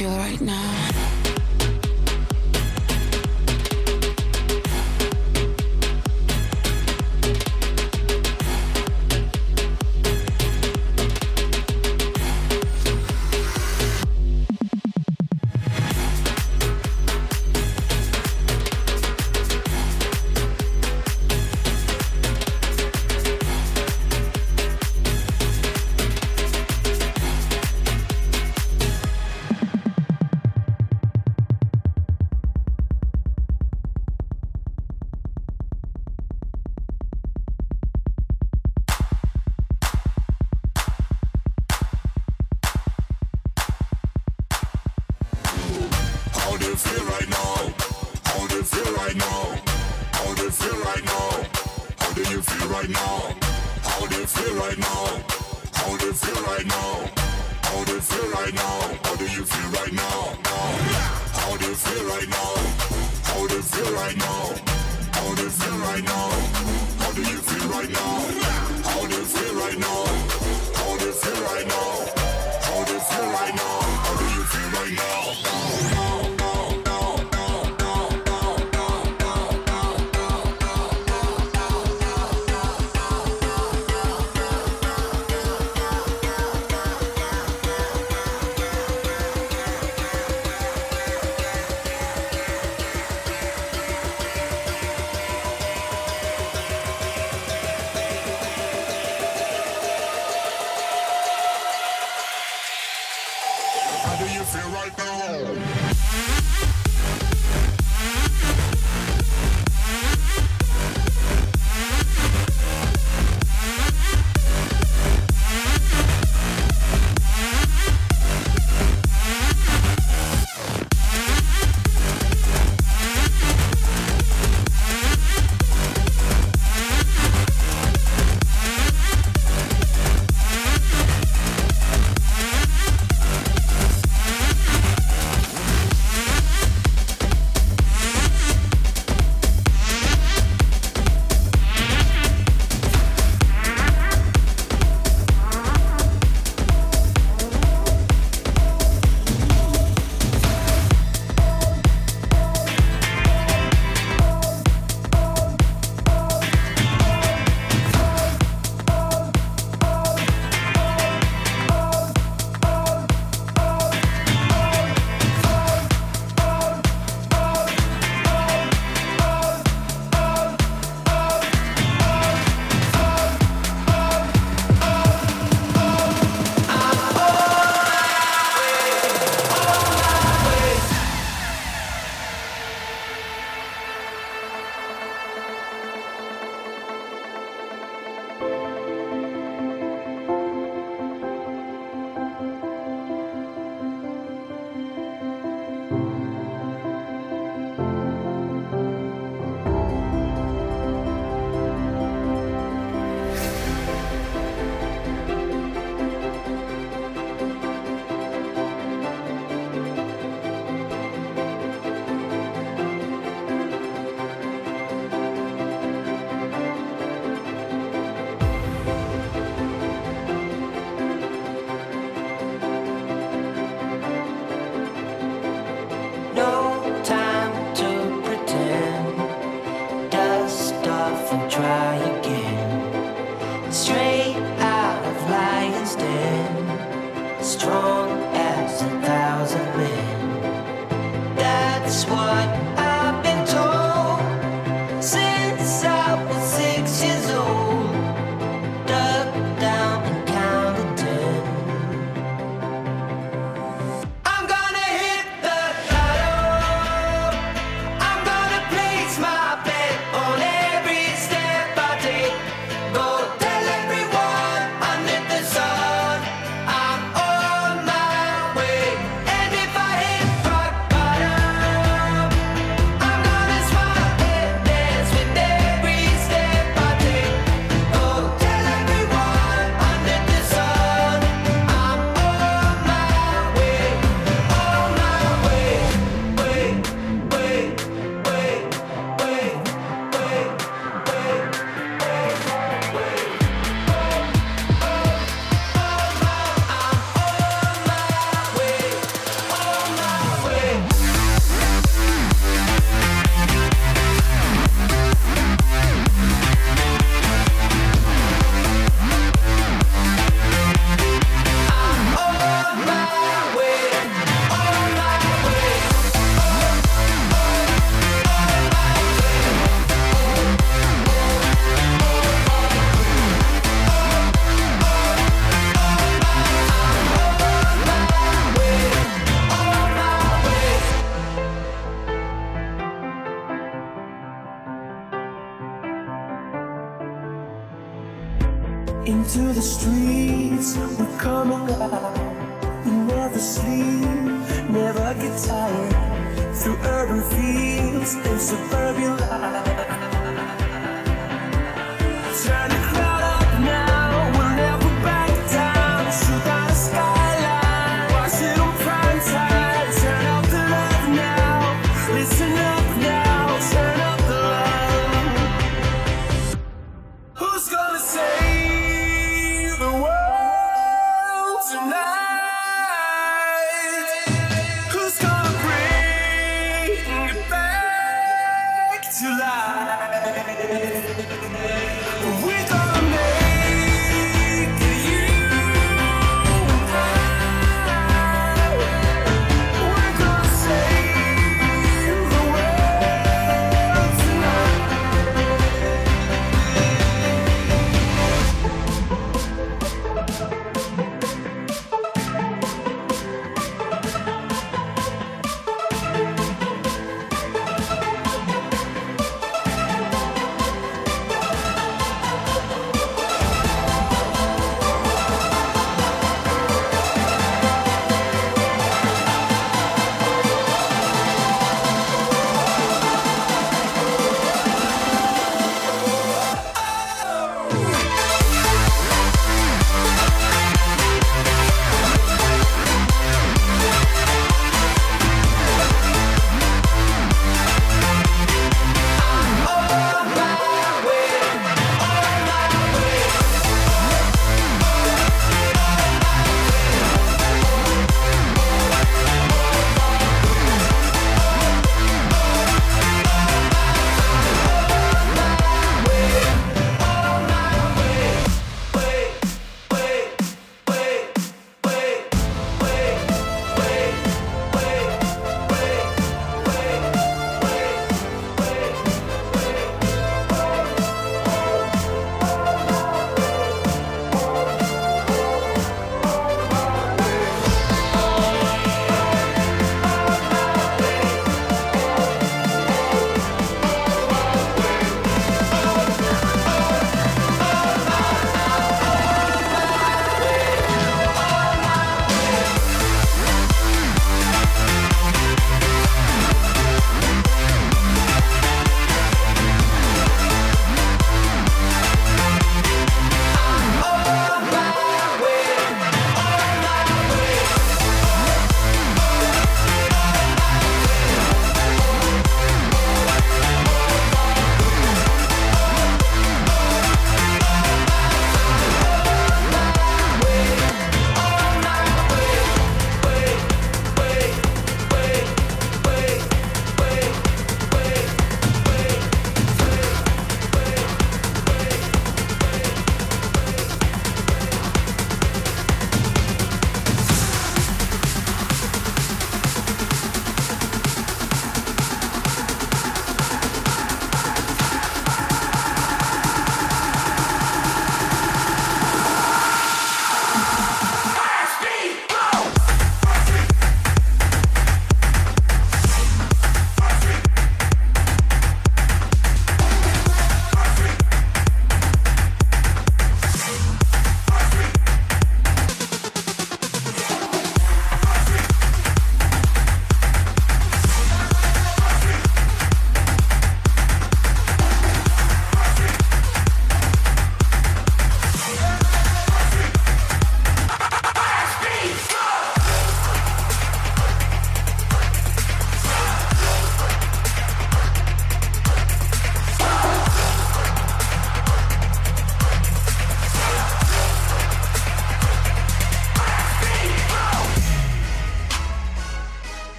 feel right now?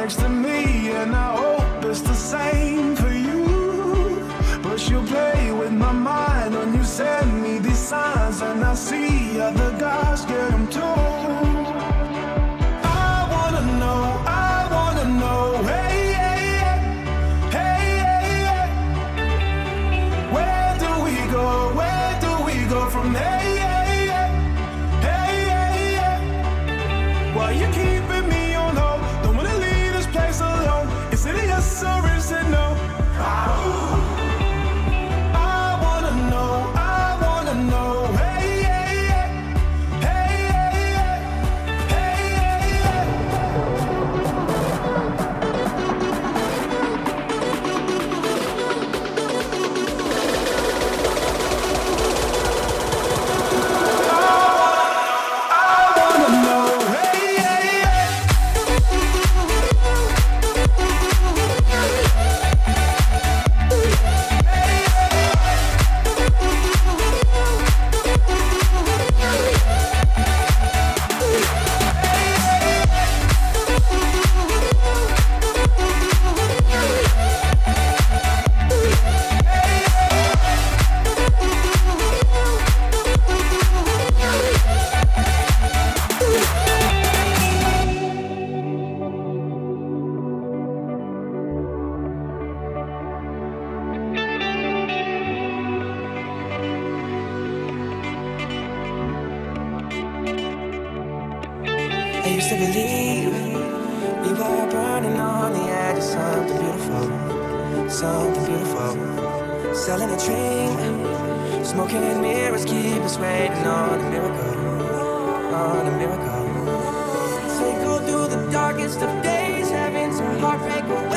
next to me, and I hope it's the same for you. But you play with my mind when you send me these signs, and I see other guys get them too. waiting on a miracle, on a miracle. Take go through the darkest of days, having some heartbreak.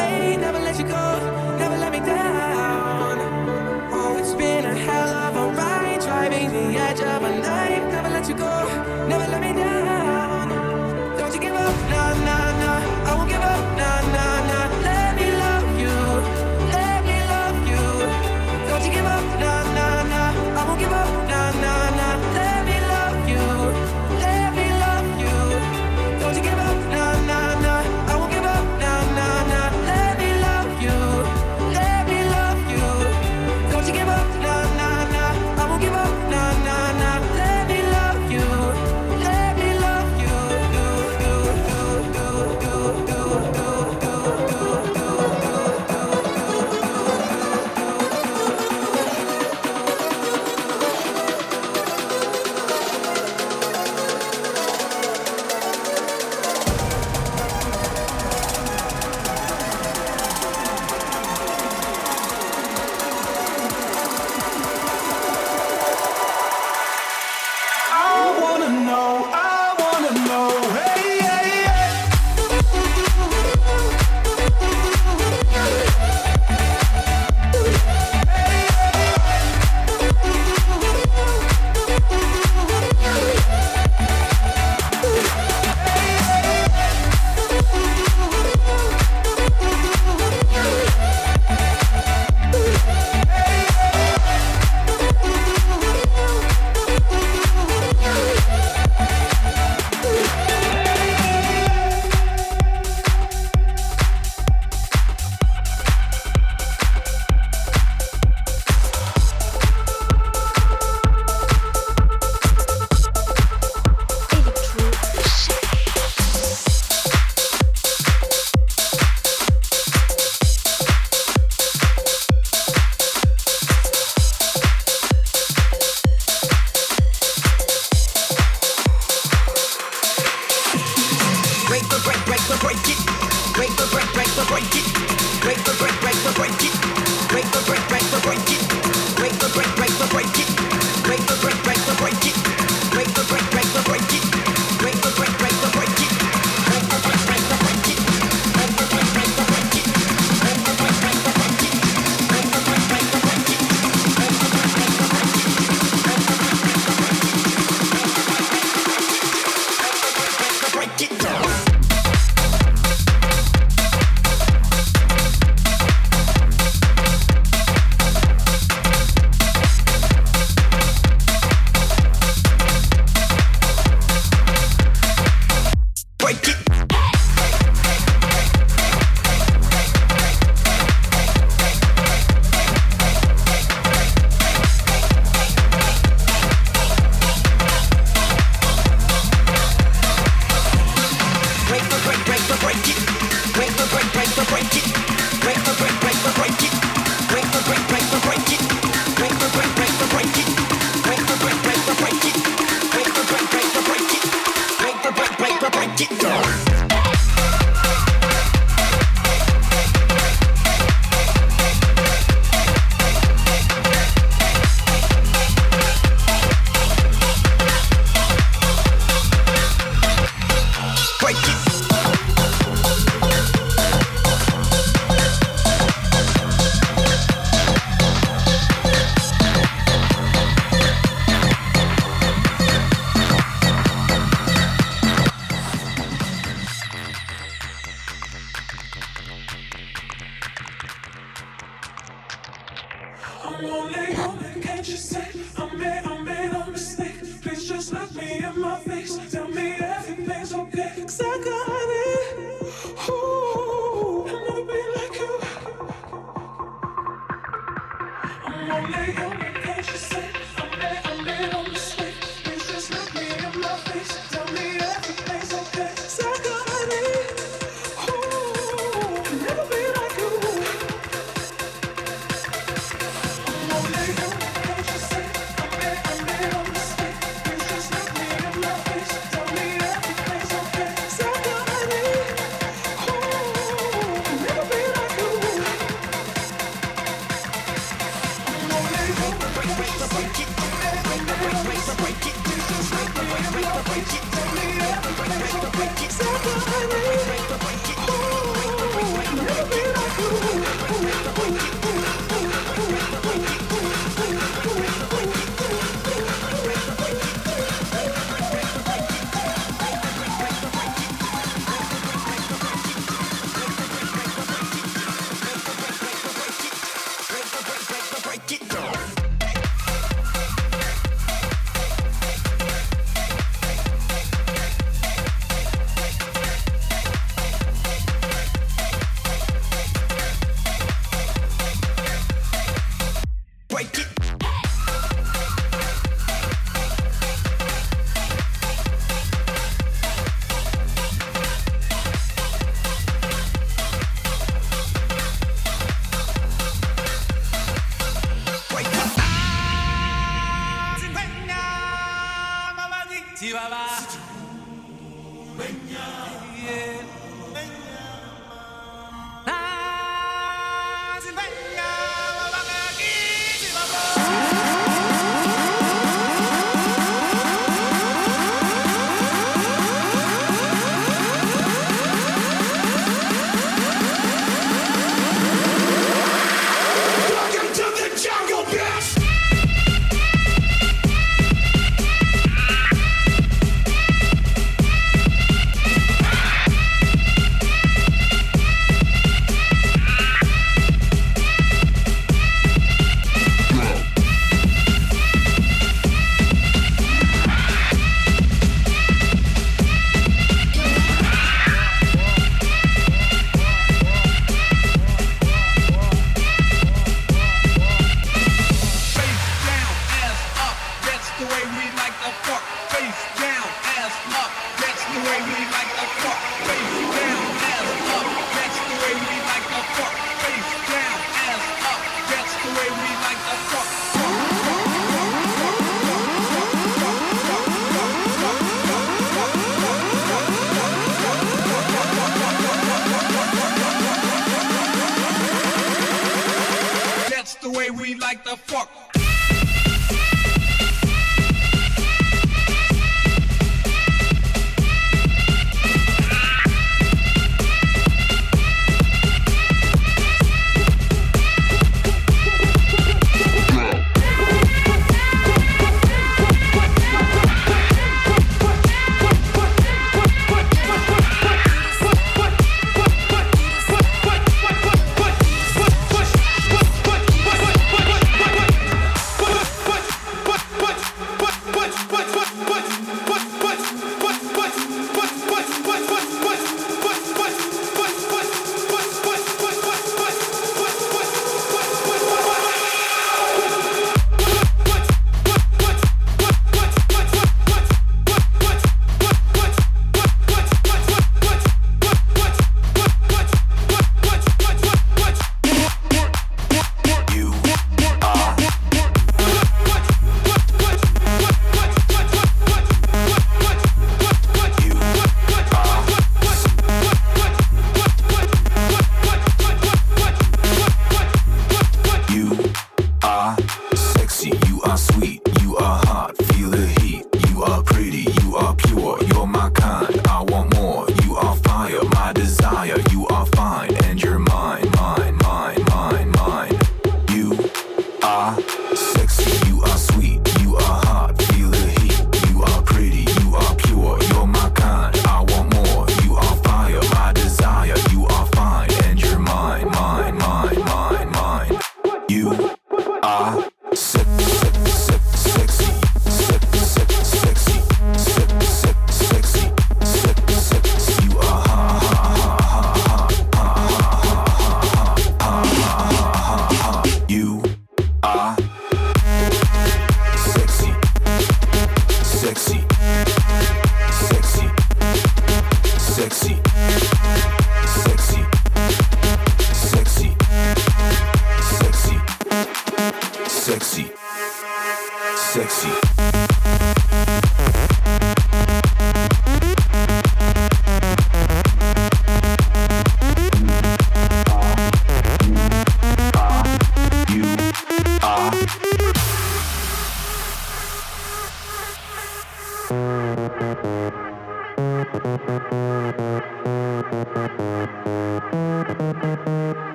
Música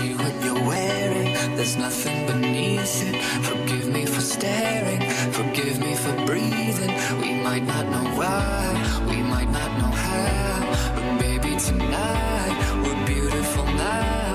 see what you're wearing. There's nothing beneath it. Forgive me for staring. Forgive me for breathing. We might not know why. We might not know how. But baby, tonight, we're beautiful now.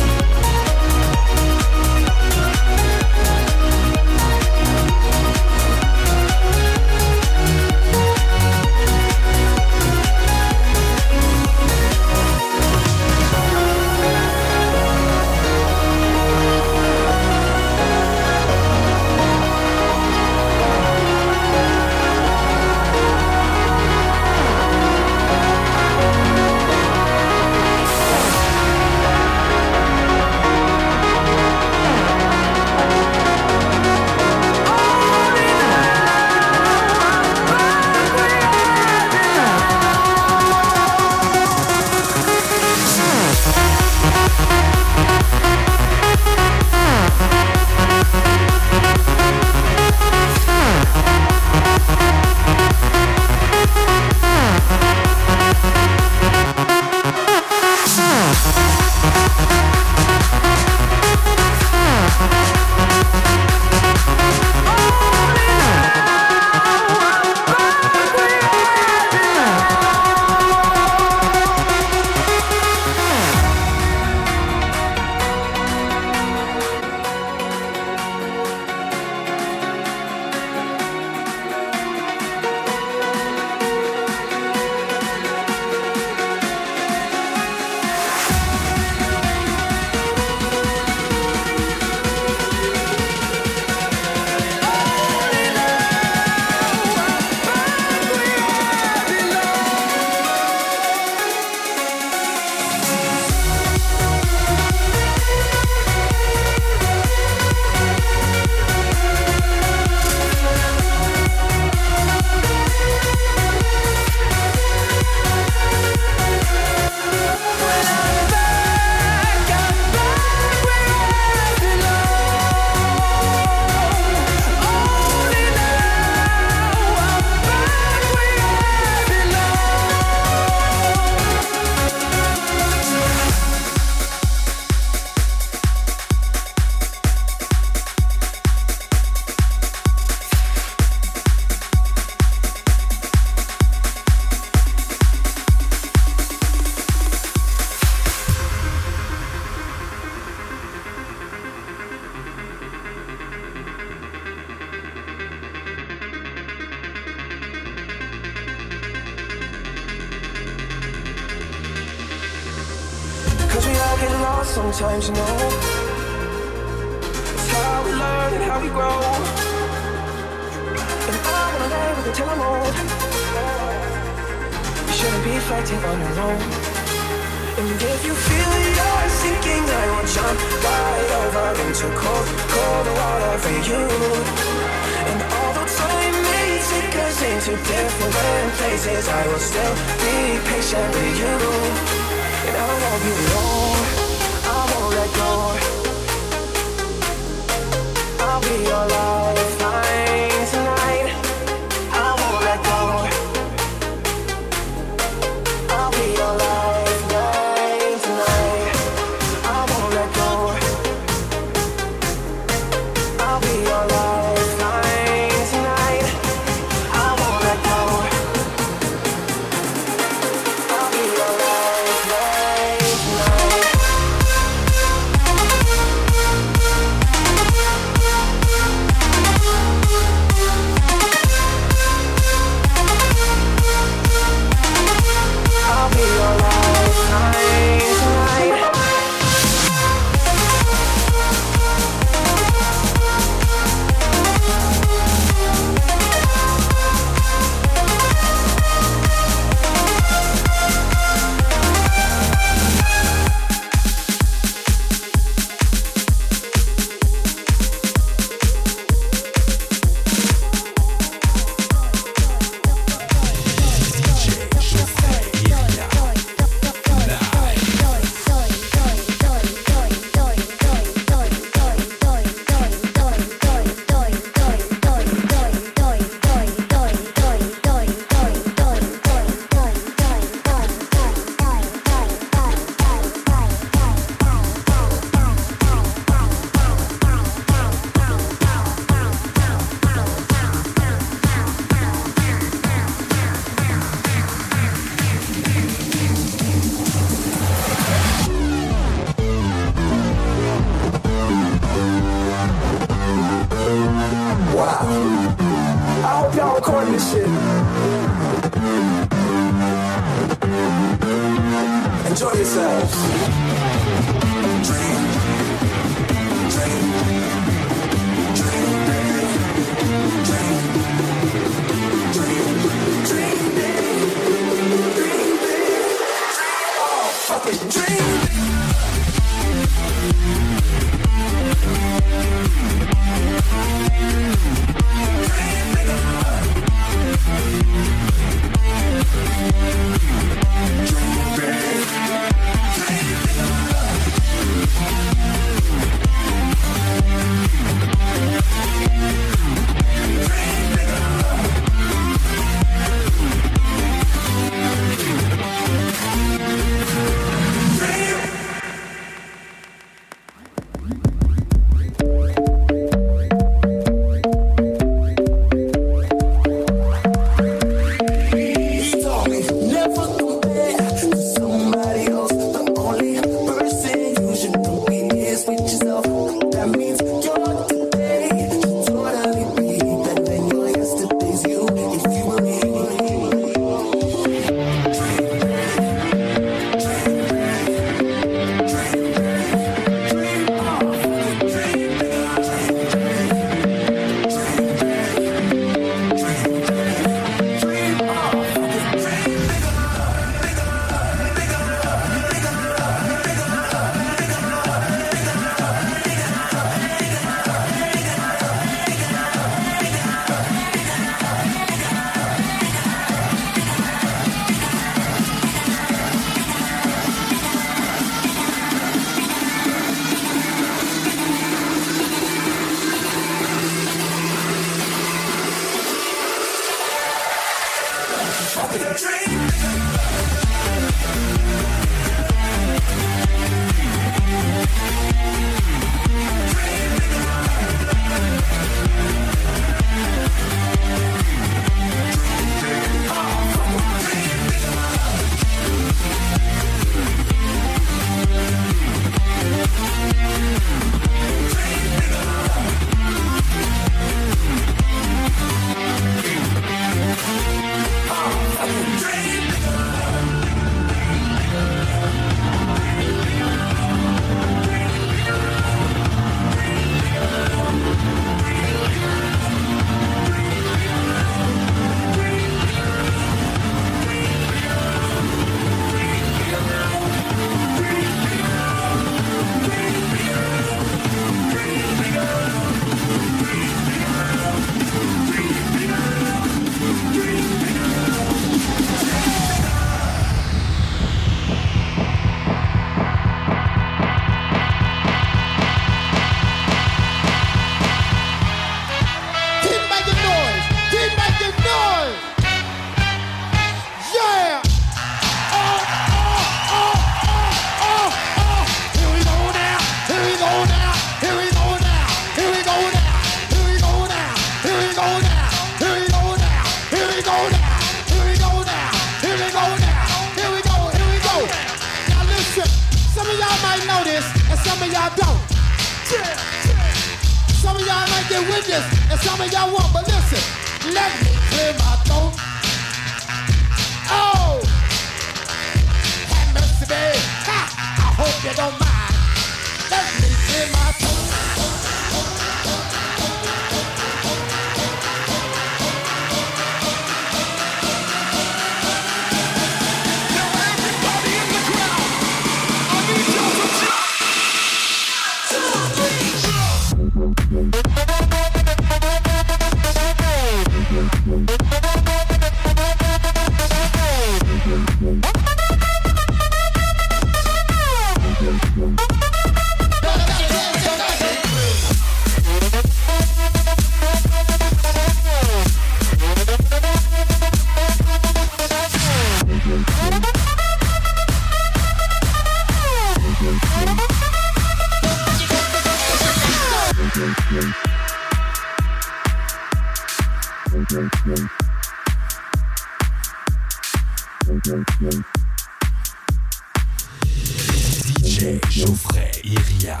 DJ Geoffrey Iria.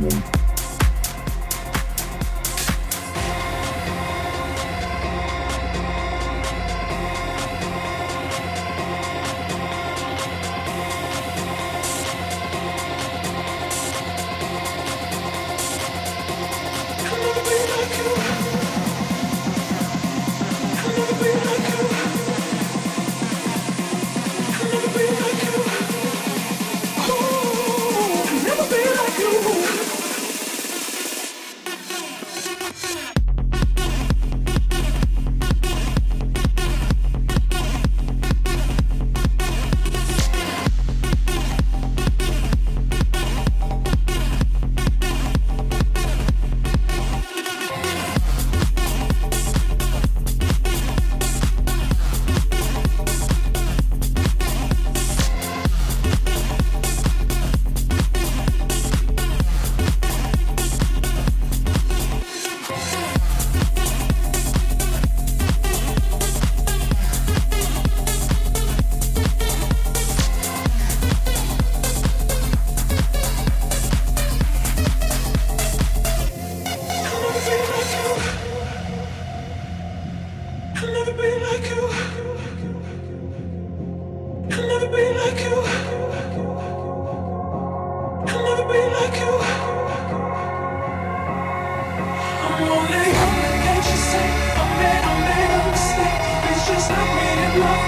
Live.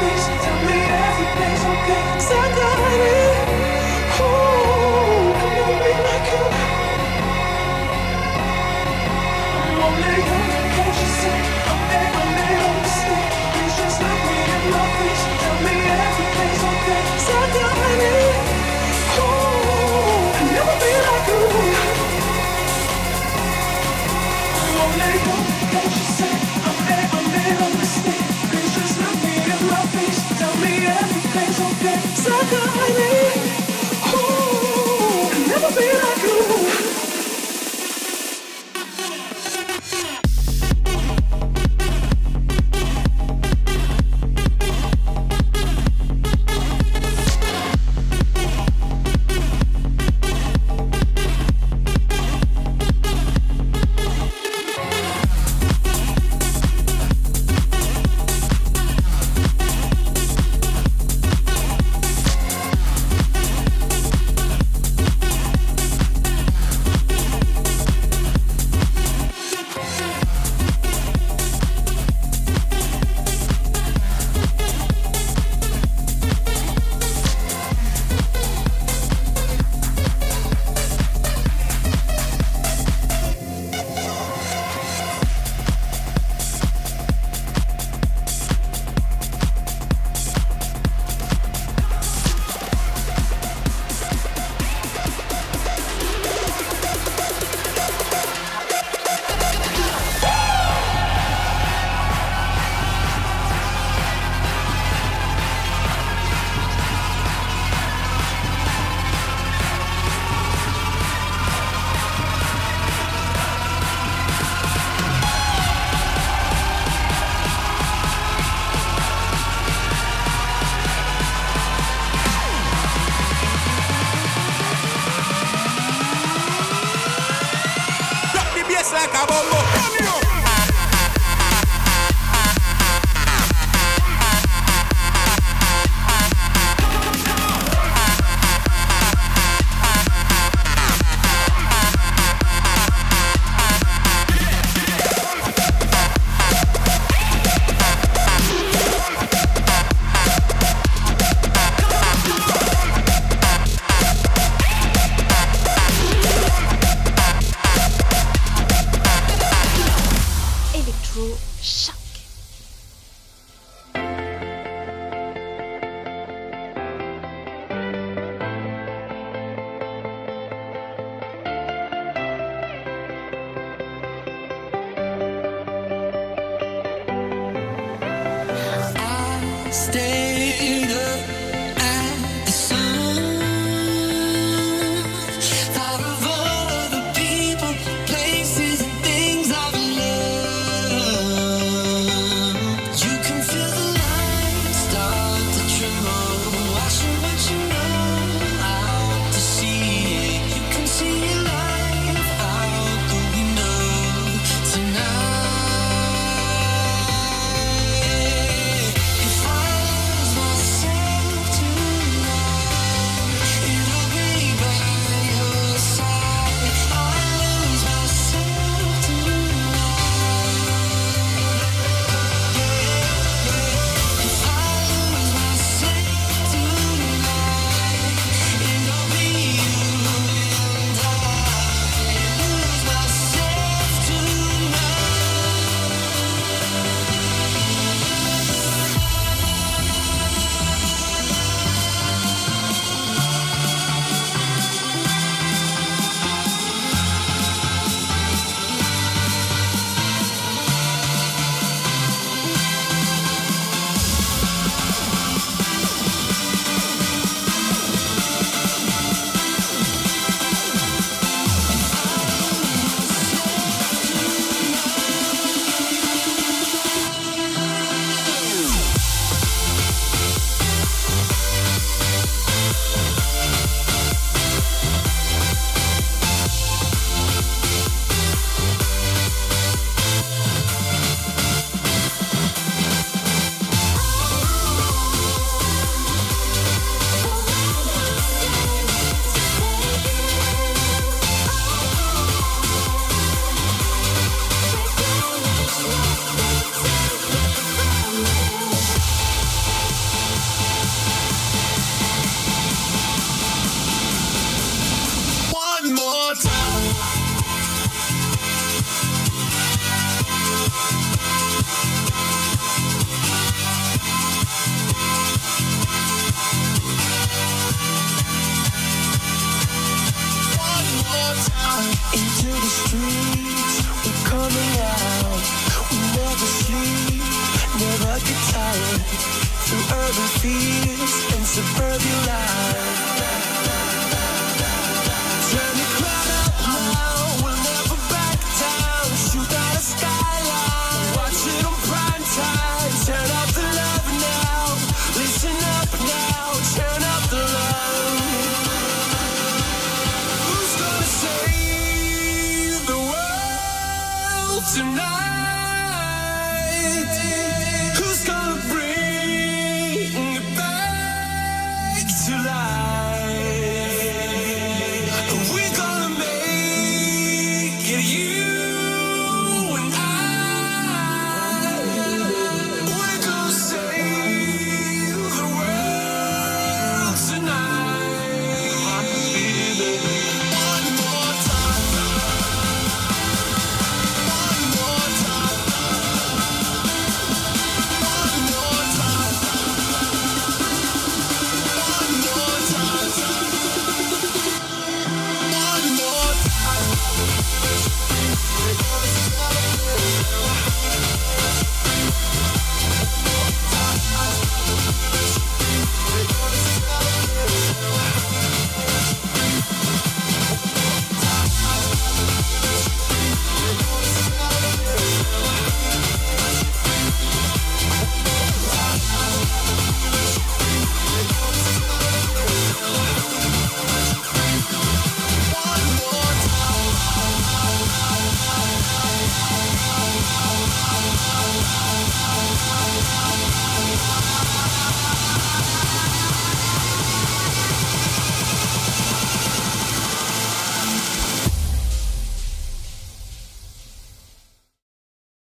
Please tell me everything's okay. Never be suburban